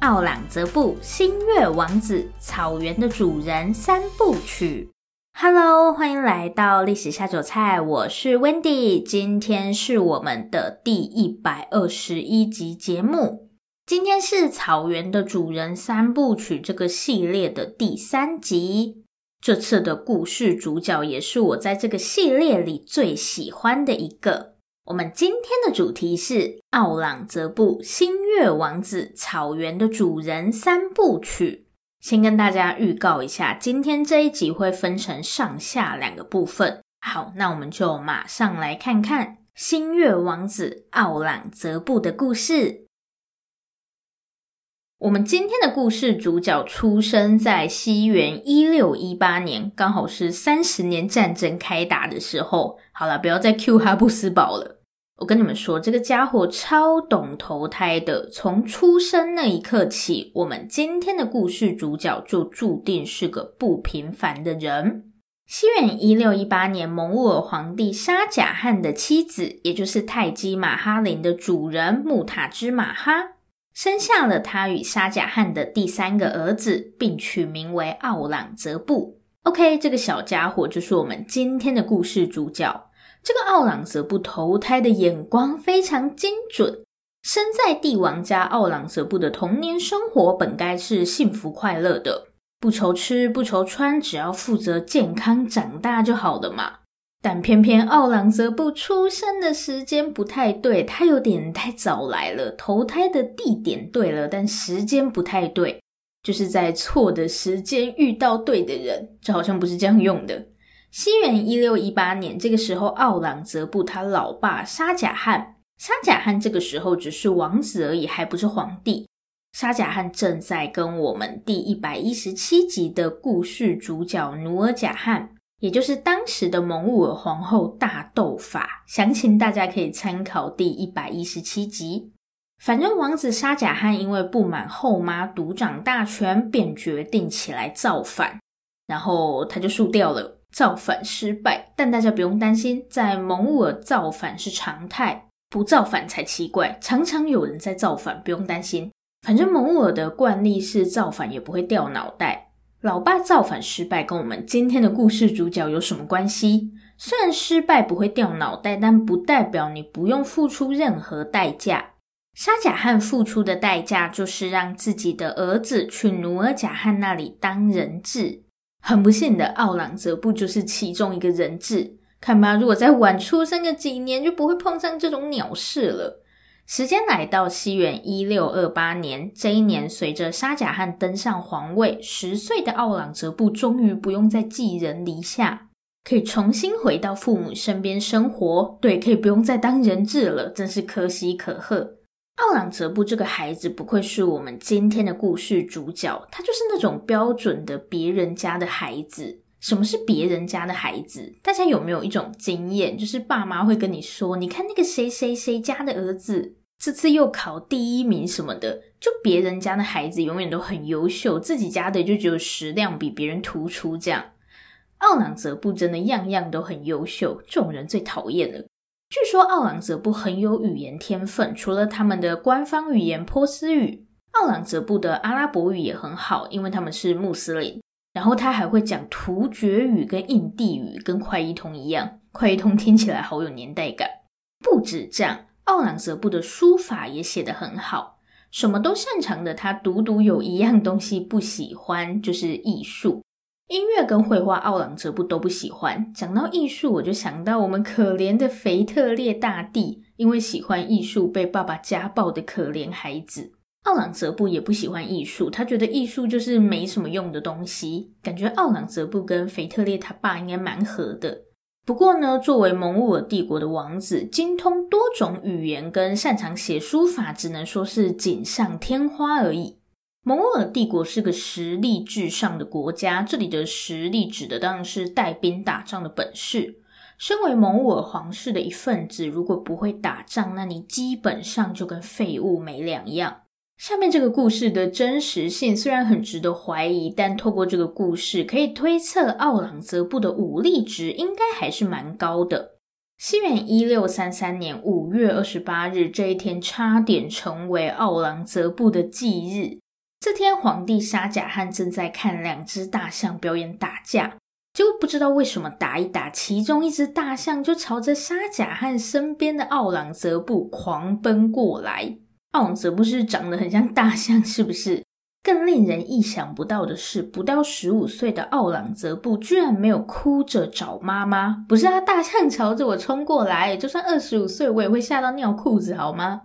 奥朗泽布、星月王子、草原的主人三部曲。Hello，欢迎来到历史下酒菜，我是 Wendy。今天是我们的第一百二十一集节目。今天是草原的主人三部曲这个系列的第三集。这次的故事主角也是我在这个系列里最喜欢的一个。我们今天的主题是奥朗泽布、星月王子、草原的主人三部曲。先跟大家预告一下，今天这一集会分成上下两个部分。好，那我们就马上来看看星月王子奥朗泽布的故事。我们今天的故事主角出生在西元一六一八年，刚好是三十年战争开打的时候。好了，不要再 cue 哈布斯堡了。我跟你们说，这个家伙超懂投胎的。从出生那一刻起，我们今天的故事主角就注定是个不平凡的人。西元一六一八年，蒙兀尔皇帝沙贾汉的妻子，也就是泰姬玛哈林的主人穆塔兹玛哈，生下了他与沙贾汉的第三个儿子，并取名为奥朗泽布。OK，这个小家伙就是我们今天的故事主角。这个奥朗泽布投胎的眼光非常精准。身在帝王家，奥朗泽布的童年生活本该是幸福快乐的，不愁吃不愁穿，只要负责健康长大就好了嘛。但偏偏奥朗泽布出生的时间不太对，他有点太早来了。投胎的地点对了，但时间不太对，就是在错的时间遇到对的人，这好像不是这样用的。西元一六一八年，这个时候，奥朗泽布他老爸沙贾汉，沙贾汉这个时候只是王子而已，还不是皇帝。沙贾汉正在跟我们第一百一十七集的故事主角努尔贾汉，也就是当时的蒙兀尔皇后大斗法。详情大家可以参考第一百一十七集。反正王子沙贾汉因为不满后妈独掌大权，便决定起来造反，然后他就输掉了。造反失败，但大家不用担心，在蒙兀尔造反是常态，不造反才奇怪。常常有人在造反，不用担心。反正蒙兀尔的惯例是造反也不会掉脑袋。老爸造反失败跟我们今天的故事主角有什么关系？虽然失败不会掉脑袋，但不代表你不用付出任何代价。沙贾汉付出的代价就是让自己的儿子去努尔贾汉那里当人质。很不幸的，奥朗泽布就是其中一个人质。看吧，如果再晚出生个几年，就不会碰上这种鸟事了。时间来到西元一六二八年，这一年随着沙贾汉登上皇位，十岁的奥朗泽布终于不用再寄人篱下，可以重新回到父母身边生活。对，可以不用再当人质了，真是可喜可贺。奥朗泽布这个孩子不愧是我们今天的故事主角，他就是那种标准的别人家的孩子。什么是别人家的孩子？大家有没有一种经验，就是爸妈会跟你说：“你看那个谁谁谁家的儿子，这次又考第一名什么的。”就别人家的孩子永远都很优秀，自己家的就只有食量比别人突出。这样，奥朗泽布真的样样都很优秀，这种人最讨厌了。据说奥朗泽布很有语言天分，除了他们的官方语言波斯语，奥朗泽布的阿拉伯语也很好，因为他们是穆斯林。然后他还会讲突厥语跟印地语，跟快译通一样。快译通听起来好有年代感。不止这样，奥朗泽布的书法也写得很好，什么都擅长的他，独独有一样东西不喜欢，就是艺术。音乐跟绘画，奥朗哲布都不喜欢。讲到艺术，我就想到我们可怜的腓特烈大帝，因为喜欢艺术被爸爸家暴的可怜孩子。奥朗哲布也不喜欢艺术，他觉得艺术就是没什么用的东西。感觉奥朗哲布跟腓特烈他爸应该蛮合的。不过呢，作为蒙兀尔帝国的王子，精通多种语言跟擅长写书法，只能说是锦上添花而已。蒙兀尔帝国是个实力至上的国家，这里的实力指的当然是带兵打仗的本事。身为蒙兀尔皇室的一份子，如果不会打仗，那你基本上就跟废物没两样。下面这个故事的真实性虽然很值得怀疑，但透过这个故事可以推测，奥朗则布的武力值应该还是蛮高的。西元一六三三年五月二十八日这一天，差点成为奥朗则布的忌日。这天，皇帝沙贾汉正在看两只大象表演打架，结果不知道为什么打一打，其中一只大象就朝着沙贾汉身边的奥朗泽布狂奔过来。奥朗泽布是长得很像大象，是不是？更令人意想不到的是，不到十五岁的奥朗泽布居然没有哭着找妈妈。不是啊，大象朝着我冲过来，就算二十五岁，我也会吓到尿裤子，好吗？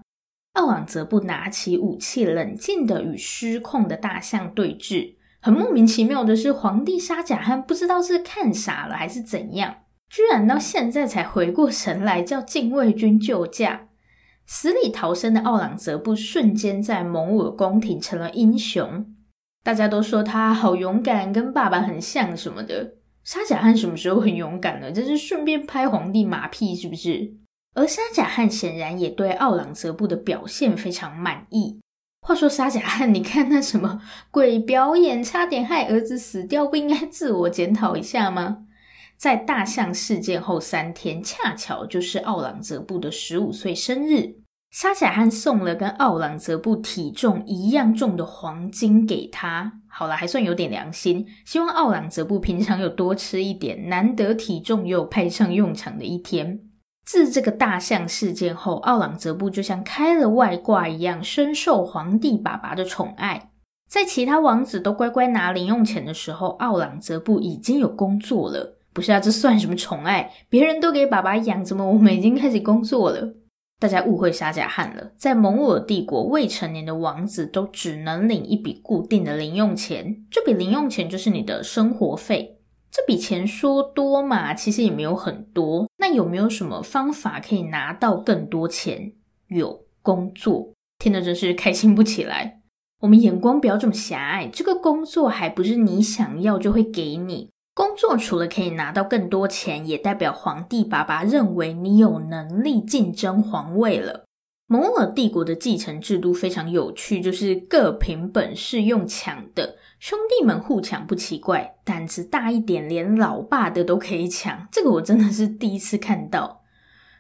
奥朗则布拿起武器，冷静地与失控的大象对峙。很莫名其妙的是，皇帝沙贾汉不知道是看傻了还是怎样，居然到现在才回过神来，叫禁卫军救驾。死里逃生的奥朗则布瞬间在蒙古宫廷成了英雄，大家都说他好勇敢，跟爸爸很像什么的。沙贾汉什么时候很勇敢了？这是顺便拍皇帝马屁是不是？而沙贾汉显然也对奥朗泽布的表现非常满意。话说沙贾汉，你看那什么鬼表演，差点害儿子死掉，不应该自我检讨一下吗？在大象事件后三天，恰巧就是奥朗泽布的十五岁生日。沙贾汉送了跟奥朗泽布体重一样重的黄金给他。好了，还算有点良心，希望奥朗泽布平常有多吃一点，难得体重又派上用场的一天。自这个大象事件后，奥朗泽布就像开了外挂一样，深受皇帝爸爸的宠爱。在其他王子都乖乖拿零用钱的时候，奥朗泽布已经有工作了。不是啊，这算什么宠爱？别人都给爸爸养，怎么我们已经开始工作了？大家误会沙贾汉了。在蒙兀帝国，未成年的王子都只能领一笔固定的零用钱，这笔零用钱就是你的生活费。这笔钱说多嘛，其实也没有很多。那有没有什么方法可以拿到更多钱？有，工作。听得真是开心不起来。我们眼光不要这么狭隘，这个工作还不是你想要就会给你。工作除了可以拿到更多钱，也代表皇帝爸爸认为你有能力竞争皇位了。蒙兀尔帝国的继承制度非常有趣，就是各凭本事用抢的。兄弟们互抢不奇怪，胆子大一点，连老爸的都可以抢。这个我真的是第一次看到。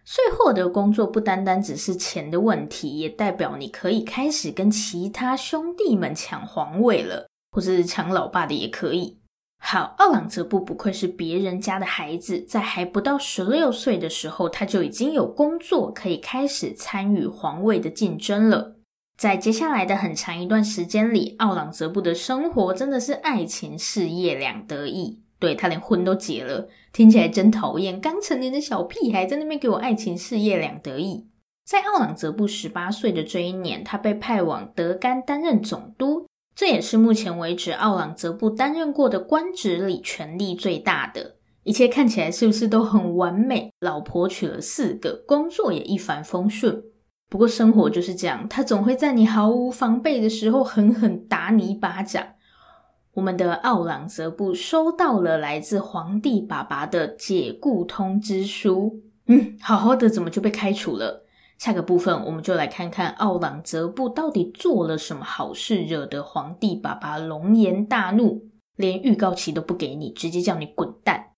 所以获得工作不单单只是钱的问题，也代表你可以开始跟其他兄弟们抢皇位了，或是抢老爸的也可以。好，奥朗则布不愧是别人家的孩子，在还不到十六岁的时候，他就已经有工作，可以开始参与皇位的竞争了。在接下来的很长一段时间里，奥朗则布的生活真的是爱情事业两得意。对，他连婚都结了，听起来真讨厌。刚成年的小屁孩在那边给我爱情事业两得意。在奥朗则布十八岁的这一年，他被派往德干担任总督，这也是目前为止奥朗则布担任过的官职里权力最大的。一切看起来是不是都很完美？老婆娶了四个，工作也一帆风顺。不过生活就是这样，他总会在你毫无防备的时候狠狠打你一巴掌。我们的奥朗则布收到了来自皇帝爸爸的解雇通知书，嗯，好好的怎么就被开除了？下个部分我们就来看看奥朗则布到底做了什么好事，惹得皇帝爸爸龙颜大怒，连预告期都不给你，直接叫你滚蛋。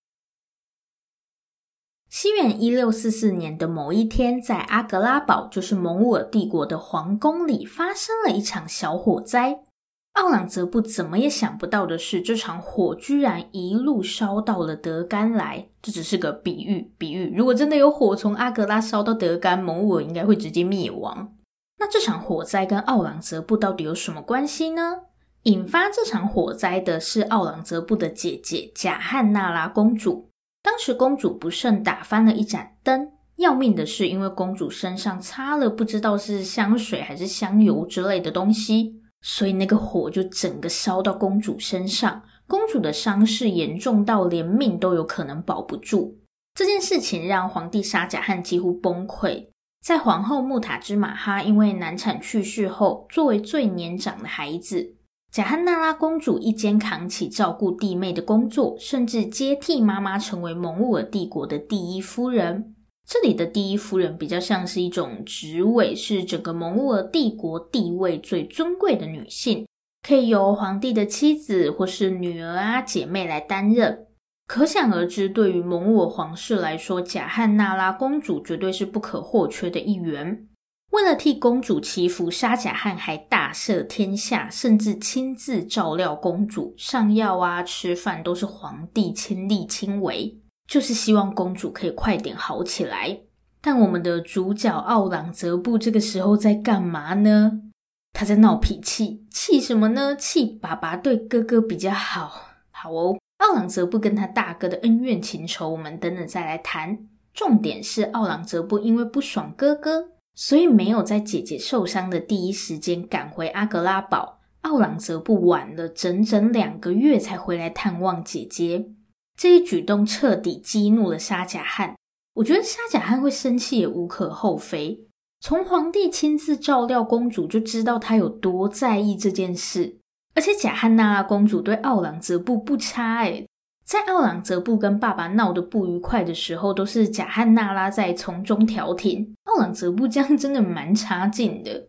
西元一六四四年的某一天，在阿格拉堡，就是蒙古尔帝国的皇宫里，发生了一场小火灾。奥朗则布怎么也想不到的是，这场火居然一路烧到了德干来。这只是个比喻，比喻。如果真的有火从阿格拉烧到德干，蒙古尔应该会直接灭亡。那这场火灾跟奥朗则布到底有什么关系呢？引发这场火灾的是奥朗则布的姐姐贾汉娜拉公主。当时公主不慎打翻了一盏灯，要命的是，因为公主身上擦了不知道是香水还是香油之类的东西，所以那个火就整个烧到公主身上。公主的伤势严重到连命都有可能保不住。这件事情让皇帝沙贾汉几乎崩溃。在皇后穆塔之马哈因为难产去世后，作为最年长的孩子。贾汉娜拉公主一肩扛起照顾弟妹的工作，甚至接替妈妈成为蒙兀尔帝国的第一夫人。这里的第一夫人比较像是一种职位，是整个蒙兀尔帝国地位最尊贵的女性，可以由皇帝的妻子或是女儿啊姐妹来担任。可想而知，对于蒙兀尔皇室来说，贾汉娜拉公主绝对是不可或缺的一员。为了替公主祈福，沙贾汉还大赦天下，甚至亲自照料公主，上药啊、吃饭都是皇帝亲力亲为，就是希望公主可以快点好起来。但我们的主角奥朗则布这个时候在干嘛呢？他在闹脾气，气什么呢？气爸爸对哥哥比较好。好哦，奥朗则布跟他大哥的恩怨情仇，我们等等再来谈。重点是奥朗则布因为不爽哥哥。所以没有在姐姐受伤的第一时间赶回阿格拉堡，奥朗则布晚了整整两个月才回来探望姐姐。这一举动彻底激怒了沙贾汉。我觉得沙贾汉会生气也无可厚非，从皇帝亲自照料公主就知道他有多在意这件事。而且贾汉娜公主对奥朗则布不差诶在奥朗泽布跟爸爸闹得不愉快的时候，都是贾汉娜拉在从中调停。奥朗泽布这样真的蛮差劲的。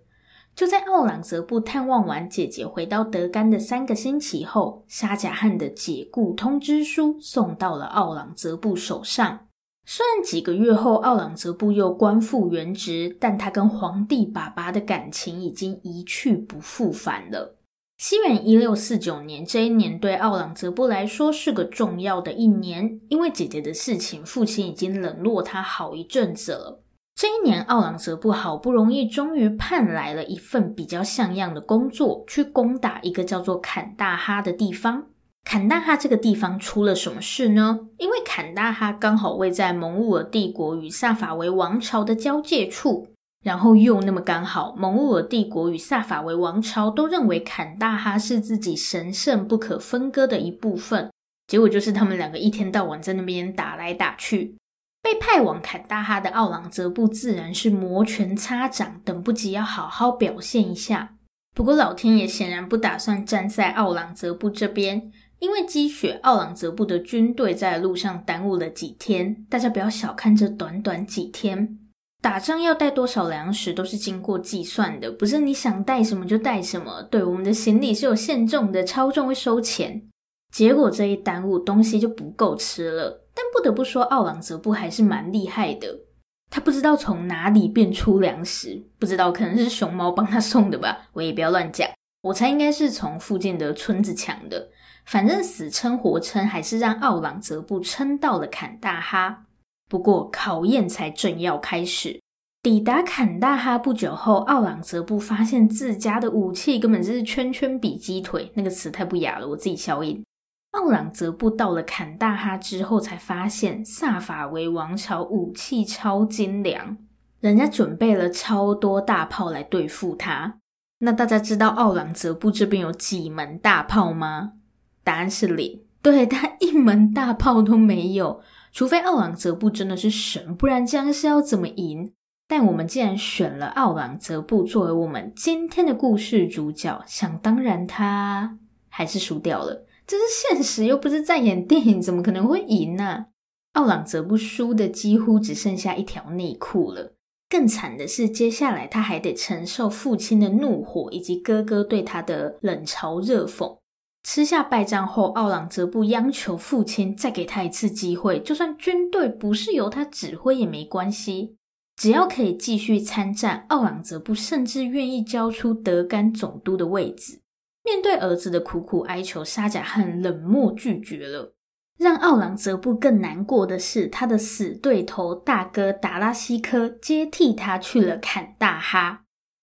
就在奥朗泽布探望完姐姐回到德干的三个星期后，沙贾汉的解雇通知书送到了奥朗泽布手上。虽然几个月后奥朗泽布又官复原职，但他跟皇帝爸爸的感情已经一去不复返了。西元一六四九年，这一年对奥朗则布来说是个重要的一年，因为姐姐的事情，父亲已经冷落他好一阵子了。这一年，奥朗则布好不容易终于盼来了一份比较像样的工作，去攻打一个叫做坎大哈的地方。坎大哈这个地方出了什么事呢？因为坎大哈刚好位在蒙兀尔帝国与萨法维王朝的交界处。然后又那么刚好，蒙兀尔帝国与萨法维王朝都认为坎大哈是自己神圣不可分割的一部分。结果就是他们两个一天到晚在那边打来打去。被派往坎大哈的奥朗则布自然是摩拳擦掌，等不及要好好表现一下。不过老天爷显然不打算站在奥朗则布这边，因为积雪，奥朗则布的军队在路上耽误了几天。大家不要小看这短短几天。打仗要带多少粮食都是经过计算的，不是你想带什么就带什么。对，我们的行李是有限重的，超重会收钱。结果这一耽误，东西就不够吃了。但不得不说，奥朗则布还是蛮厉害的。他不知道从哪里变出粮食，不知道可能是熊猫帮他送的吧。我也不要乱讲，我猜应该是从附近的村子抢的。反正死撑活撑，还是让奥朗则布撑到了坎大哈。不过考验才正要开始。抵达坎大哈不久后，奥朗则布发现自家的武器根本就是圈圈比鸡腿，那个词太不雅了，我自己消音。奥朗则布到了坎大哈之后，才发现萨法维王朝武器超精良，人家准备了超多大炮来对付他。那大家知道奥朗则布这边有几门大炮吗？答案是零，对，他一门大炮都没有。除非奥朗泽布真的是神，不然这样是要怎么赢？但我们既然选了奥朗泽布作为我们今天的故事主角，想当然他还是输掉了。这是现实，又不是在演电影，怎么可能会赢呢？奥朗泽布输的几乎只剩下一条内裤了。更惨的是，接下来他还得承受父亲的怒火，以及哥哥对他的冷嘲热讽。吃下败仗后，奥朗则布央求父亲再给他一次机会，就算军队不是由他指挥也没关系，只要可以继续参战，奥朗则布甚至愿意交出德干总督的位置。面对儿子的苦苦哀求，沙贾汉冷漠拒绝了。让奥朗则布更难过的是，他的死对头大哥达拉西科接替他去了坎大哈。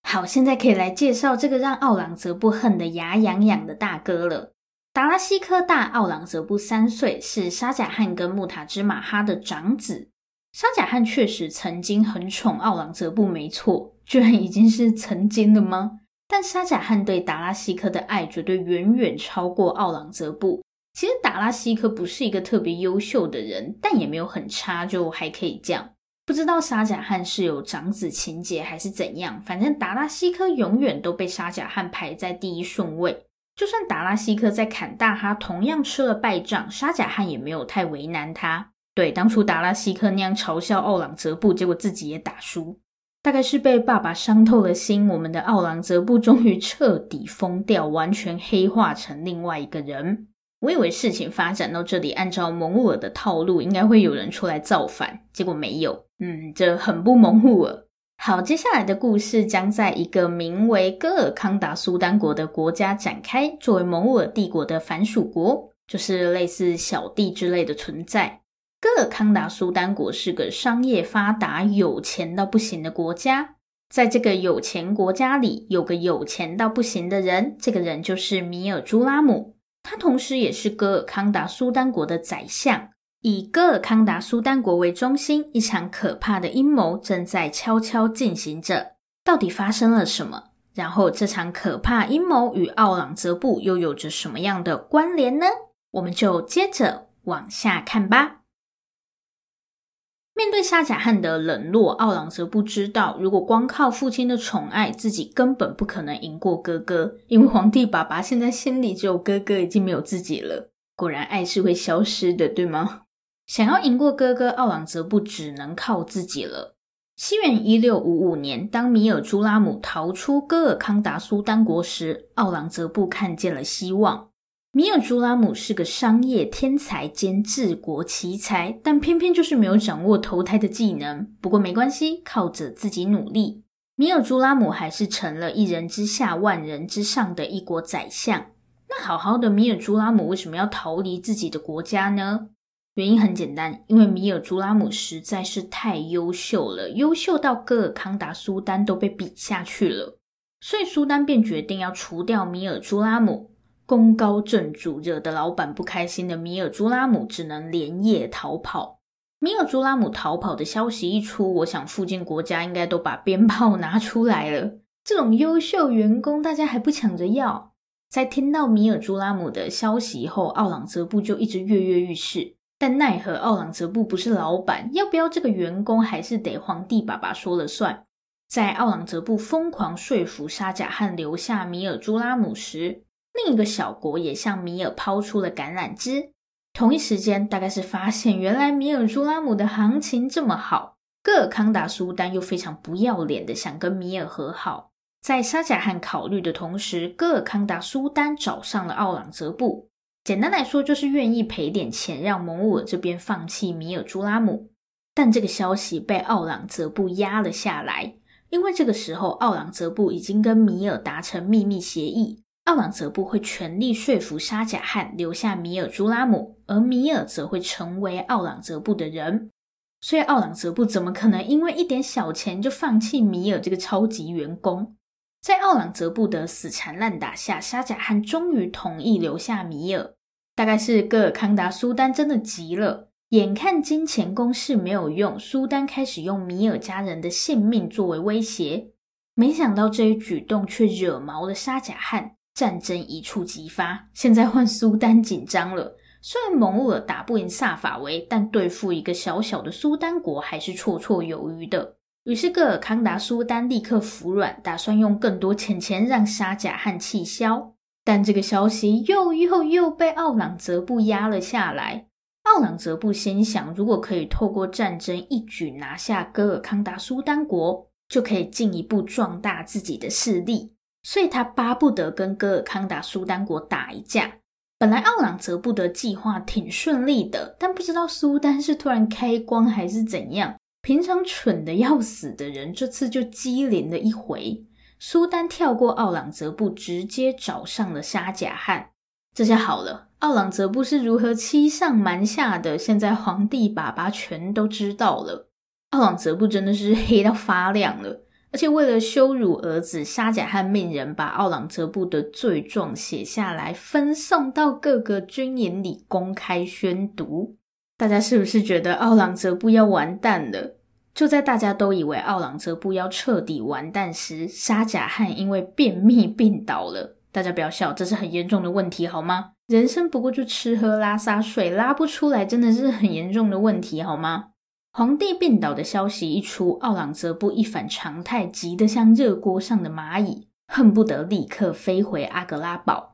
好，现在可以来介绍这个让奥朗则布恨得牙痒痒的大哥了。达拉西科大奥朗泽布三岁，是沙贾汉跟木塔芝玛哈的长子。沙贾汉确实曾经很宠奥朗泽布，没错，居然已经是曾经了吗？但沙贾汉对达拉西科的爱绝对远远超过奥朗泽布。其实达拉西科不是一个特别优秀的人，但也没有很差，就还可以这样。不知道沙贾汉是有长子情结还是怎样，反正达拉西科永远都被沙贾汉排在第一顺位。就算达拉西克在坎大哈同样吃了败仗，沙贾汉也没有太为难他。对，当初达拉西克那样嘲笑奥朗泽布，结果自己也打输，大概是被爸爸伤透了心。我们的奥朗泽布终于彻底疯掉，完全黑化成另外一个人。我以为事情发展到这里，按照蒙兀儿的套路，应该会有人出来造反，结果没有。嗯，这很不蒙兀儿。好，接下来的故事将在一个名为戈尔康达苏丹国的国家展开，作为蒙尔帝国的藩属国，就是类似小弟之类的存在。戈尔康达苏丹国是个商业发达、有钱到不行的国家。在这个有钱国家里，有个有钱到不行的人，这个人就是米尔朱拉姆。他同时也是戈尔康达苏丹国的宰相，以哥尔康达苏丹国为中心，一场可怕的阴谋正在悄悄进行着。到底发生了什么？然后这场可怕阴谋与奥朗则布又有着什么样的关联呢？我们就接着往下看吧。面对沙贾汉的冷落，奥朗则布知道，如果光靠父亲的宠爱，自己根本不可能赢过哥哥。因为皇帝爸爸现在心里只有哥哥，已经没有自己了。果然，爱是会消失的，对吗？想要赢过哥哥，奥朗则布只能靠自己了。西元一六五五年，当米尔朱拉姆逃出哥尔康达苏丹国时，奥朗则布看见了希望。米尔朱拉姆是个商业天才兼治国奇才，但偏偏就是没有掌握投胎的技能。不过没关系，靠着自己努力，米尔朱拉姆还是成了一人之下万人之上的一国宰相。那好好的米尔朱拉姆为什么要逃离自己的国家呢？原因很简单，因为米尔朱拉姆实在是太优秀了，优秀到戈尔康达苏丹都被比下去了，所以苏丹便决定要除掉米尔朱拉姆。功高震主，惹得老板不开心的米尔朱拉姆只能连夜逃跑。米尔朱拉姆逃跑的消息一出，我想附近国家应该都把鞭炮拿出来了。这种优秀员工，大家还不抢着要？在听到米尔朱拉姆的消息后，奥朗泽布就一直跃跃欲试。但奈何奥朗则布不是老板，要不要这个员工还是得皇帝爸爸说了算。在奥朗则布疯狂说服沙贾汉留下米尔朱拉姆时，另一个小国也向米尔抛出了橄榄枝。同一时间，大概是发现原来米尔朱拉姆的行情这么好，戈尔康达苏丹又非常不要脸的想跟米尔和好。在沙贾汉考虑的同时，戈尔康达苏丹找上了奥朗则布。简单来说，就是愿意赔点钱让蒙兀儿这边放弃米尔朱拉姆。但这个消息被奥朗则布压了下来，因为这个时候奥朗则布已经跟米尔达成秘密协议。奥朗则布会全力说服沙贾汉留下米尔朱拉姆，而米尔则会成为奥朗则布的人。所以奥朗则布怎么可能因为一点小钱就放弃米尔这个超级员工？在奥朗则布的死缠烂打下，沙贾汉终于同意留下米尔。大概是戈尔康达苏丹真的急了，眼看金钱攻势没有用，苏丹开始用米尔家人的性命作为威胁。没想到这一举动却惹毛了沙贾汉。战争一触即发，现在换苏丹紧张了。虽然蒙兀打不赢萨法维，但对付一个小小的苏丹国还是绰绰有余的。于是戈尔康达苏丹立刻服软，打算用更多钱钱让沙贾汉气消。但这个消息又又又被奥朗则布压了下来。奥朗则布心想，如果可以透过战争一举拿下戈尔康达苏丹国，就可以进一步壮大自己的势力。所以他巴不得跟戈尔康达苏丹国打一架。本来奥朗则布的计划挺顺利的，但不知道苏丹是突然开光还是怎样。平常蠢得要死的人，这次就机灵了一回。苏丹跳过奥朗则布，直接找上了沙贾汉。这下好了，奥朗则布是如何欺上瞒下的，现在皇帝爸爸全都知道了。奥朗则布真的是黑到发亮了。而且为了羞辱儿子，沙贾汉命人把奥朗则布的罪状写下来，分送到各个军营里公开宣读。大家是不是觉得奥朗则布要完蛋了？就在大家都以为奥朗则布要彻底完蛋时，沙贾汉因为便秘病倒了。大家不要笑，这是很严重的问题，好吗？人生不过就吃喝拉撒睡，拉不出来真的是很严重的问题，好吗？皇帝病倒的消息一出，奥朗则布一反常态，急得像热锅上的蚂蚁，恨不得立刻飞回阿格拉堡。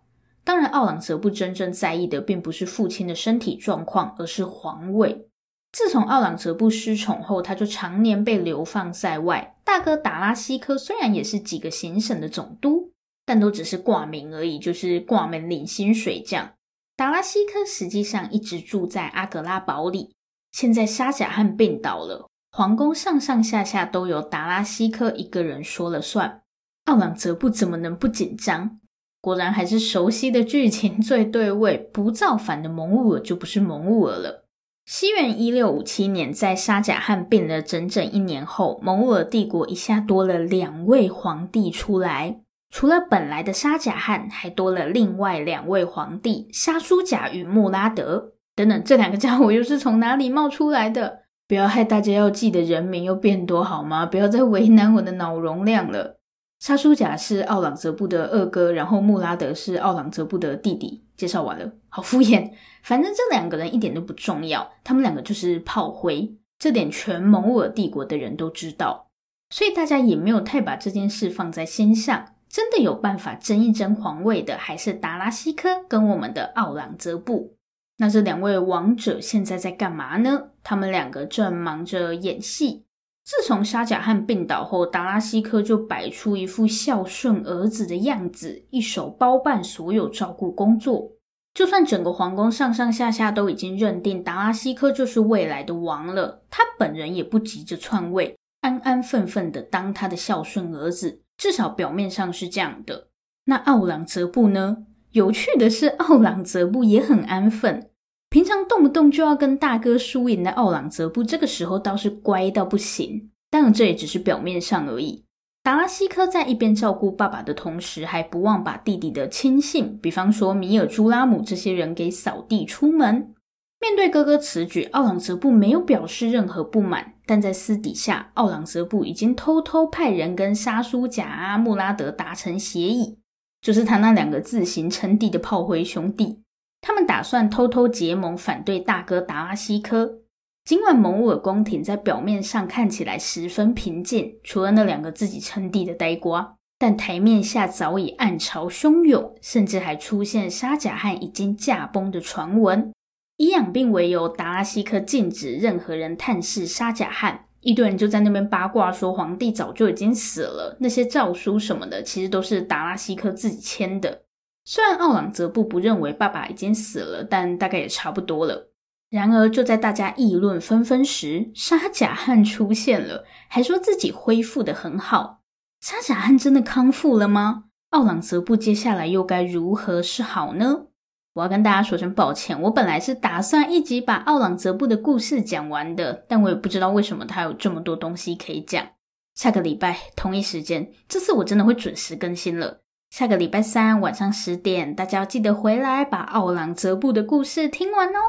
当然，奥朗则布真正在意的并不是父亲的身体状况，而是皇位。自从奥朗则布失宠后，他就常年被流放在外。大哥达拉西科虽然也是几个行省的总督，但都只是挂名而已，就是挂名领薪水这样。达拉西科实际上一直住在阿格拉堡里。现在沙贾汉病倒了，皇宫上上下下都由达拉西科一个人说了算。奥朗则布怎么能不紧张？果然还是熟悉的剧情最对味，不造反的蒙兀尔就不是蒙兀尔了。西元一六五七年，在沙贾汉病了整整一年后，蒙兀尔帝国一下多了两位皇帝出来，除了本来的沙贾汉，还多了另外两位皇帝沙苏贾与穆拉德。等等，这两个家伙又是从哪里冒出来的？不要害大家要记的人名又变多好吗？不要再为难我的脑容量了。沙舒贾是奥朗则布的二哥，然后穆拉德是奥朗则布的弟弟。介绍完了，好敷衍。反正这两个人一点都不重要，他们两个就是炮灰，这点全蒙古帝国的人都知道，所以大家也没有太把这件事放在心上。真的有办法争一争皇位的，还是达拉西科跟我们的奥朗则布。那这两位王者现在在干嘛呢？他们两个正忙着演戏。自从沙贾汉病倒后，达拉西科就摆出一副孝顺儿子的样子，一手包办所有照顾工作。就算整个皇宫上上下下都已经认定达拉西科就是未来的王了，他本人也不急着篡位，安安分分的当他的孝顺儿子，至少表面上是这样的。那奥朗则布呢？有趣的是，奥朗则布也很安分。平常动不动就要跟大哥输赢的奥朗泽布，这个时候倒是乖到不行。当然，这也只是表面上而已。达拉西科在一边照顾爸爸的同时，还不忘把弟弟的亲信，比方说米尔朱拉姆这些人给扫地出门。面对哥哥此举，奥朗泽布没有表示任何不满，但在私底下，奥朗泽布已经偷偷派人跟沙书贾阿、穆拉德达成协议，就是他那两个自行称帝的炮灰兄弟。他们打算偷偷结盟，反对大哥达拉西科。尽管蒙兀尔宫廷在表面上看起来十分平静，除了那两个自己称帝的呆瓜，但台面下早已暗潮汹涌，甚至还出现沙贾汗已经驾崩的传闻。以养病为由，达拉西科禁止任何人探视沙贾汗。一堆人就在那边八卦说，皇帝早就已经死了，那些诏书什么的，其实都是达拉西科自己签的。虽然奥朗则布不认为爸爸已经死了，但大概也差不多了。然而，就在大家议论纷纷时，沙贾汉出现了，还说自己恢复得很好。沙贾汉真的康复了吗？奥朗则布接下来又该如何是好呢？我要跟大家说声抱歉，我本来是打算一集把奥朗则布的故事讲完的，但我也不知道为什么他有这么多东西可以讲。下个礼拜同一时间，这次我真的会准时更新了。下个礼拜三晚上十点，大家要记得回来把奥朗则布的故事听完哦。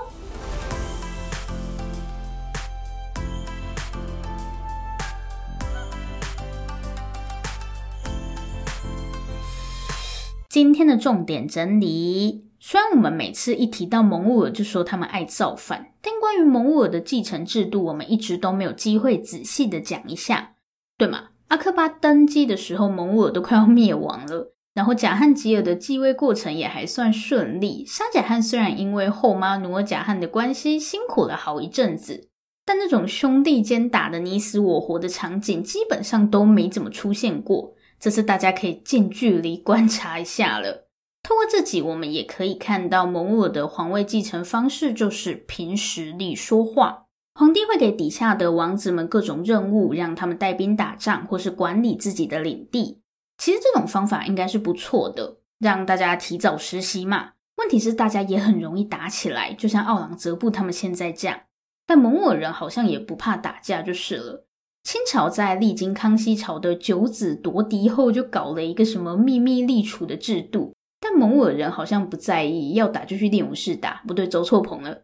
今天的重点整理：虽然我们每次一提到蒙兀儿就说他们爱造反，但关于蒙兀儿的继承制度，我们一直都没有机会仔细的讲一下，对吗？阿克巴登基的时候，蒙兀儿都快要灭亡了。然后贾汉吉尔的继位过程也还算顺利。沙贾汉虽然因为后妈努尔贾汉的关系辛苦了好一阵子，但那种兄弟间打得你死我活的场景基本上都没怎么出现过。这次大家可以近距离观察一下了。透过这集，我们也可以看到蒙古的皇位继承方式就是凭实力说话。皇帝会给底下的王子们各种任务，让他们带兵打仗或是管理自己的领地。其实这种方法应该是不错的，让大家提早实习嘛。问题是大家也很容易打起来，就像奥朗则布他们现在这样。但蒙兀人好像也不怕打架就是了。清朝在历经康熙朝的九子夺嫡后，就搞了一个什么秘密立储的制度，但蒙古人好像不在意，要打就去练武室打，不对，走错棚了。